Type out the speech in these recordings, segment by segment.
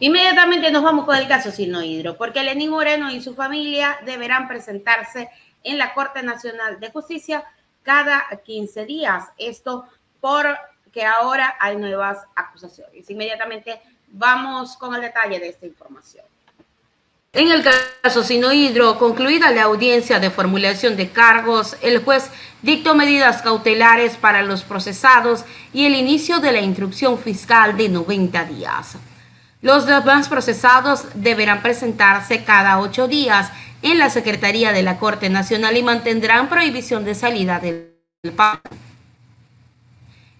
Inmediatamente nos vamos con el caso Sinohidro, porque Lenín Moreno y su familia deberán presentarse en la Corte Nacional de Justicia cada 15 días. Esto porque ahora hay nuevas acusaciones. Inmediatamente vamos con el detalle de esta información. En el caso Sinohidro, concluida la audiencia de formulación de cargos, el juez dictó medidas cautelares para los procesados y el inicio de la instrucción fiscal de 90 días. Los demás procesados deberán presentarse cada ocho días en la Secretaría de la Corte Nacional y mantendrán prohibición de salida del país.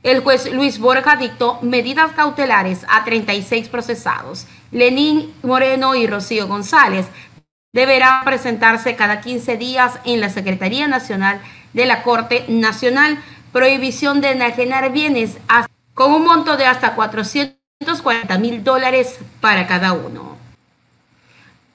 El juez Luis Borja dictó medidas cautelares a 36 procesados. Lenín Moreno y Rocío González deberán presentarse cada 15 días en la Secretaría Nacional de la Corte Nacional. Prohibición de enajenar bienes con un monto de hasta 400 240 mil dólares para cada uno.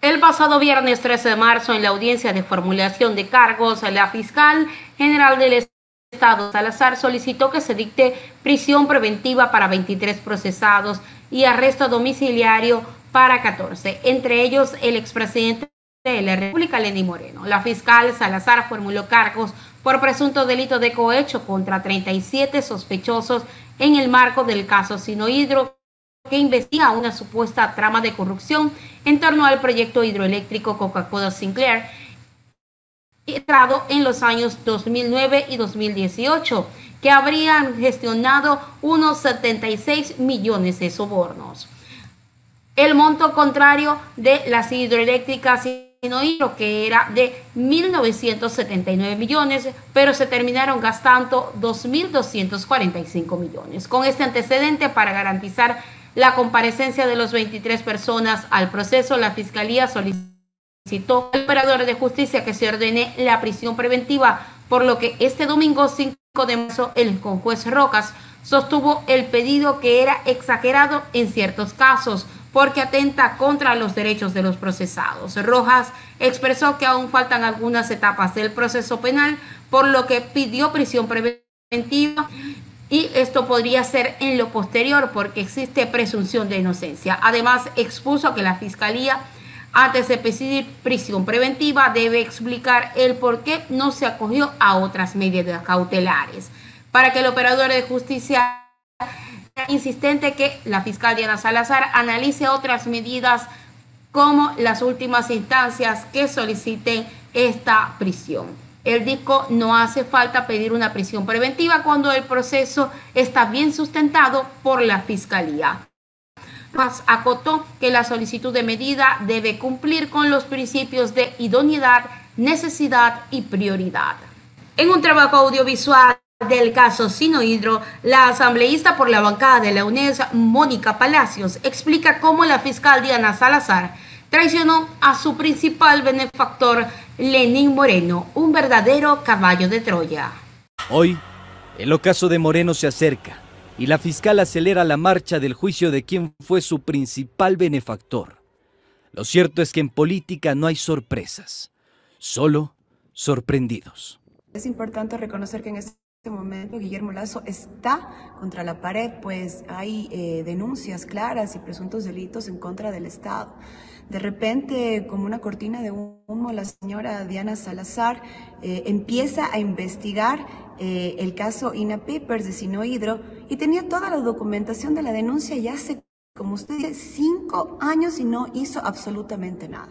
El pasado viernes 13 de marzo, en la audiencia de formulación de cargos, la fiscal general del Estado, Salazar, solicitó que se dicte prisión preventiva para 23 procesados y arresto domiciliario para 14, entre ellos el expresidente de la República, Lenín Moreno. La fiscal Salazar formuló cargos por presunto delito de cohecho contra 37 sospechosos en el marco del caso Sinohidro que investiga una supuesta trama de corrupción en torno al proyecto hidroeléctrico Coca-Cola Sinclair, entrado en los años 2009 y 2018, que habrían gestionado unos 76 millones de sobornos. El monto contrario de las hidroeléctricas Sinohidro, que era de 1.979 millones, pero se terminaron gastando 2.245 millones. Con este antecedente, para garantizar la comparecencia de los 23 personas al proceso, la Fiscalía solicitó al operador de justicia que se ordene la prisión preventiva, por lo que este domingo 5 de marzo el juez Rocas sostuvo el pedido que era exagerado en ciertos casos porque atenta contra los derechos de los procesados. Rojas expresó que aún faltan algunas etapas del proceso penal, por lo que pidió prisión preventiva y esto podría ser en lo posterior porque existe presunción de inocencia. Además, expuso que la Fiscalía, antes de pedir prisión preventiva, debe explicar el por qué no se acogió a otras medidas cautelares. Para que el operador de justicia insistente que la fiscal Diana Salazar analice otras medidas como las últimas instancias que soliciten esta prisión. El disco no hace falta pedir una prisión preventiva cuando el proceso está bien sustentado por la Fiscalía. Más acotó que la solicitud de medida debe cumplir con los principios de idoneidad, necesidad y prioridad. En un trabajo audiovisual del caso Sinohidro, la asambleísta por la bancada de la UNES, Mónica Palacios, explica cómo la fiscal Diana Salazar traicionó a su principal benefactor, Lenín Moreno, un verdadero caballo de Troya. Hoy, el ocaso de Moreno se acerca y la fiscal acelera la marcha del juicio de quien fue su principal benefactor. Lo cierto es que en política no hay sorpresas, solo sorprendidos. Es importante reconocer que en este momento Guillermo Lazo está contra la pared, pues hay eh, denuncias claras y presuntos delitos en contra del Estado. De repente, como una cortina de humo, la señora Diana Salazar eh, empieza a investigar eh, el caso Ina Papers de Sinohidro y tenía toda la documentación de la denuncia ya hace, como usted dice, cinco años y no hizo absolutamente nada.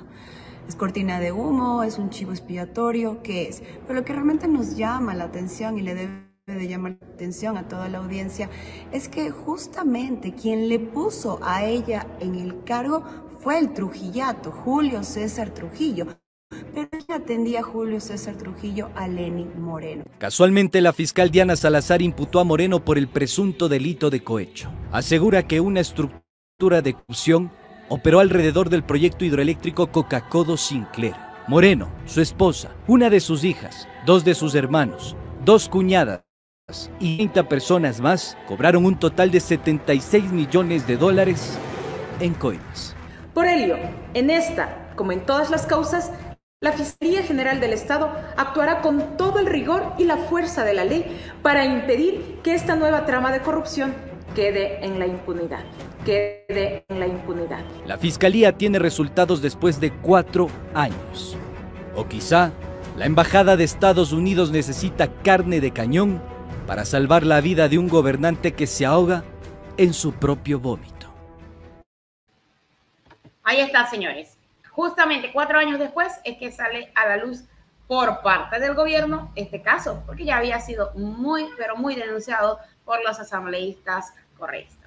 Es cortina de humo, es un chivo expiatorio, ¿qué es? Pero lo que realmente nos llama la atención y le debe de llamar la atención a toda la audiencia es que justamente quien le puso a ella en el cargo fue el Trujillato, Julio César Trujillo. Pero ella atendía a Julio César Trujillo a Lenin Moreno. Casualmente, la fiscal Diana Salazar imputó a Moreno por el presunto delito de cohecho. Asegura que una estructura de corrupción operó alrededor del proyecto hidroeléctrico Coca-Codo Sinclair. Moreno, su esposa, una de sus hijas, dos de sus hermanos, dos cuñadas y 30 personas más cobraron un total de 76 millones de dólares en coimas. Por ello, en esta, como en todas las causas, la Fiscalía General del Estado actuará con todo el rigor y la fuerza de la ley para impedir que esta nueva trama de corrupción quede en la impunidad, quede en la impunidad. La Fiscalía tiene resultados después de cuatro años. O quizá la Embajada de Estados Unidos necesita carne de cañón para salvar la vida de un gobernante que se ahoga en su propio vómito. Ahí está, señores. Justamente cuatro años después es que sale a la luz por parte del gobierno este caso, porque ya había sido muy, pero muy denunciado por los asambleístas correístas.